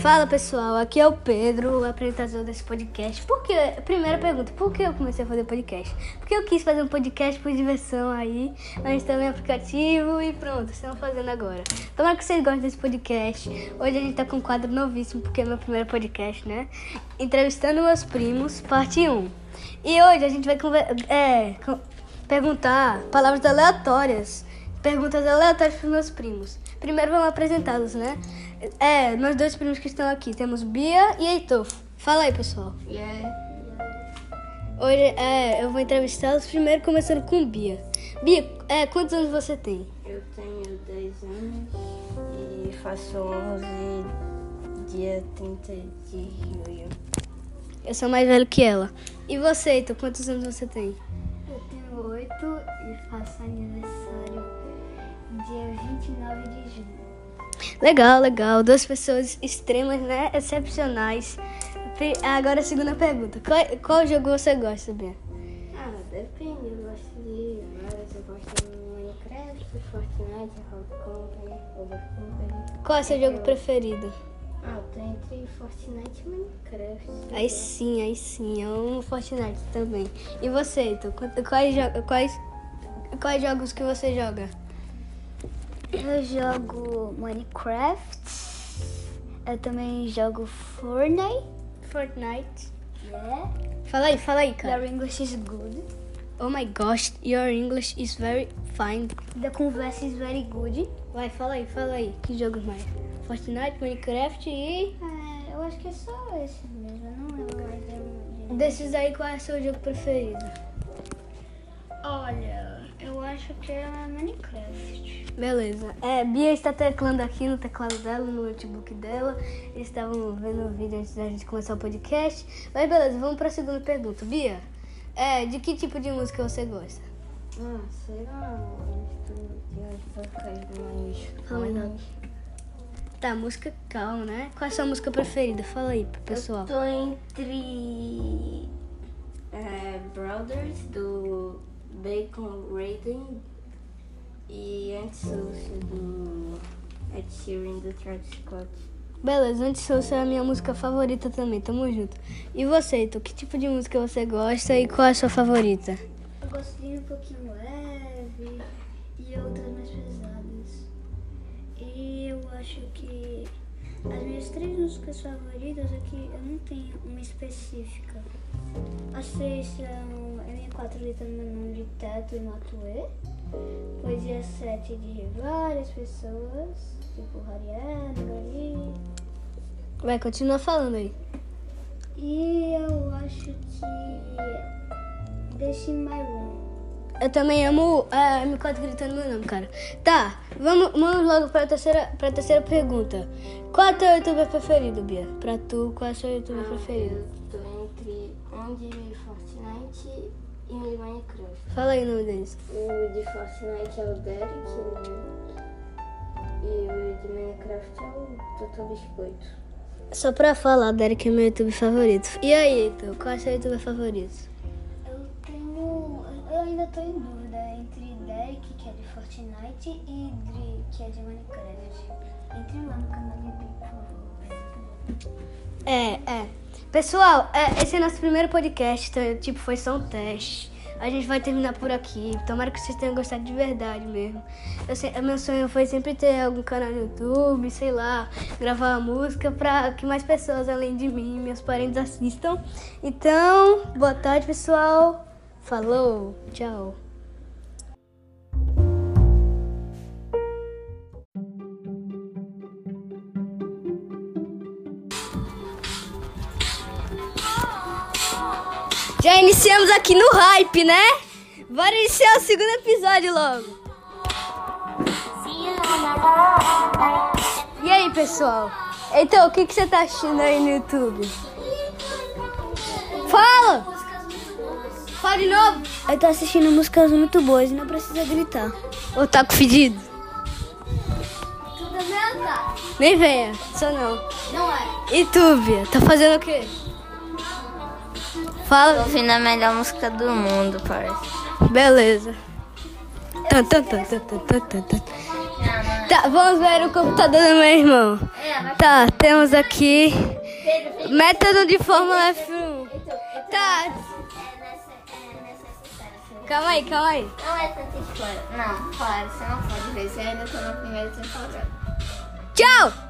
Fala pessoal, aqui é o Pedro, o apresentador desse podcast. Por que, primeira pergunta, por que eu comecei a fazer podcast? Porque eu quis fazer um podcast por diversão aí, gente também aplicativo e pronto, estamos fazendo agora. Tomara que vocês gostem desse podcast. Hoje a gente tá com um quadro novíssimo, porque é meu primeiro podcast, né? Entrevistando meus primos, parte 1. E hoje a gente vai é, perguntar palavras aleatórias, perguntas aleatórias para meus primos. Primeiro vamos apresentá-los, né? É, meus dois primos que estão aqui. Temos Bia e Heitor. Fala aí, pessoal. Yeah. Hoje é, eu vou entrevistá-los primeiro começando com Bia. Bia, é, quantos anos você tem? Eu tenho 10 anos e faço 11 dia 30 de junho. Eu sou mais velho que ela. E você, Heitor, quantos anos você tem? Eu tenho 8 e faço aniversário dia 29 de junho. Legal, legal. Duas pessoas extremas, né? Excepcionais. Agora a segunda pergunta. Qual, qual jogo você gosta, Bia? Ah, depende. Eu gosto de vários. Eu gosto de Minecraft, Fortnite, Rock Company. Qual é o seu jogo preferido? Ah, eu tô entre Fortnite e Minecraft. Aí sim, aí sim. Eu amo Fortnite também. E você, Heitor? Quais, quais, quais jogos que você joga? Eu jogo Minecraft. Eu também jogo Fortnite. Fortnite. Yeah. Fala aí, fala aí, cara. Your English is good. Oh my gosh, your English is very fine. The conversa is very good. Vai, fala aí, fala aí. Que jogos mais? Fortnite, Minecraft e. É, eu acho que é só esse mesmo. Eu não lembro mais. Desses aí, qual é o seu jogo preferido? Olha, acho que é Minecraft. Beleza. É, Bia está teclando aqui no teclado dela, no notebook dela. Eles estavam vendo o vídeo antes da gente começar o podcast. Mas beleza, vamos para a segunda pergunta. Bia, é, de que tipo de música você gosta? Ah, sei lá. Fala mais nada. Tá, música calma, né? Qual é a sua música preferida? Fala aí pro pessoal. Eu tô entre é, Brothers do Bacon Raiden e Antisocial do Ed Sheeran do Travis Scott. Beleza, Antisocial é a minha música favorita também, tamo junto. E você, Heitor, que tipo de música você gosta e qual é a sua favorita? Eu gosto de um pouquinho leve três músicas favoritas aqui eu não tenho uma específica. As três são M4 gritando meu nome de teto e Matuê. Poesia 7 de várias pessoas, tipo Hariana, Gari. Vai, continua falando aí. E eu acho que Deixe My Room. Eu também amo a M4 gritando meu nome, cara. Tá, vamos, vamos logo pra terceira, pra terceira pergunta. Qual é o teu youtuber preferido, Bia? Pra tu, qual é o seu youtuber preferido? Eu tô entre um de Fortnite e um de Minecraft. Fala aí o nome deles. O de Fortnite é o Derek, né? E o de Minecraft é o Totó Biscoito. Só pra falar, Derek é meu youtuber favorito. E aí, Heitor, qual é o seu youtuber favorito? Eu ainda tô em dúvida entre Derek, que é de Fortnite, e Dri, que é de Minecraft. Entre lá no canal de Dri, por favor. É, é. Pessoal, é, esse é nosso primeiro podcast, então, tipo, foi só um teste. A gente vai terminar por aqui. Tomara que vocês tenham gostado de verdade mesmo. Eu sei, meu sonho foi sempre ter algum canal no YouTube, sei lá, gravar uma música pra que mais pessoas além de mim, meus parentes assistam. Então, boa tarde, pessoal. Falou, tchau. Já iniciamos aqui no hype, né? Bora iniciar o segundo episódio logo. E aí, pessoal? Então, o que, que você tá assistindo aí no YouTube? Fala! Fala de novo! Eu tô assistindo músicas muito boas e não precisa gritar. Ou tá com fedido? Tudo bem, tá? Nem venha, só não. Não é. E tu, Bia? Tá fazendo o quê? Fala. ouvindo a melhor música do mundo, parece. Beleza. Tan, tan, tan, tan, tan, tan, tan. não. Tá, vamos ver o computador do meu irmão. É, mas Tá, temos aqui método de Fórmula F1. Então, então, Tá, calma aí, calma aí. Não é tanta história. Não, claro, você não pode ver. Você ainda tá na primeira temporada. Tchau!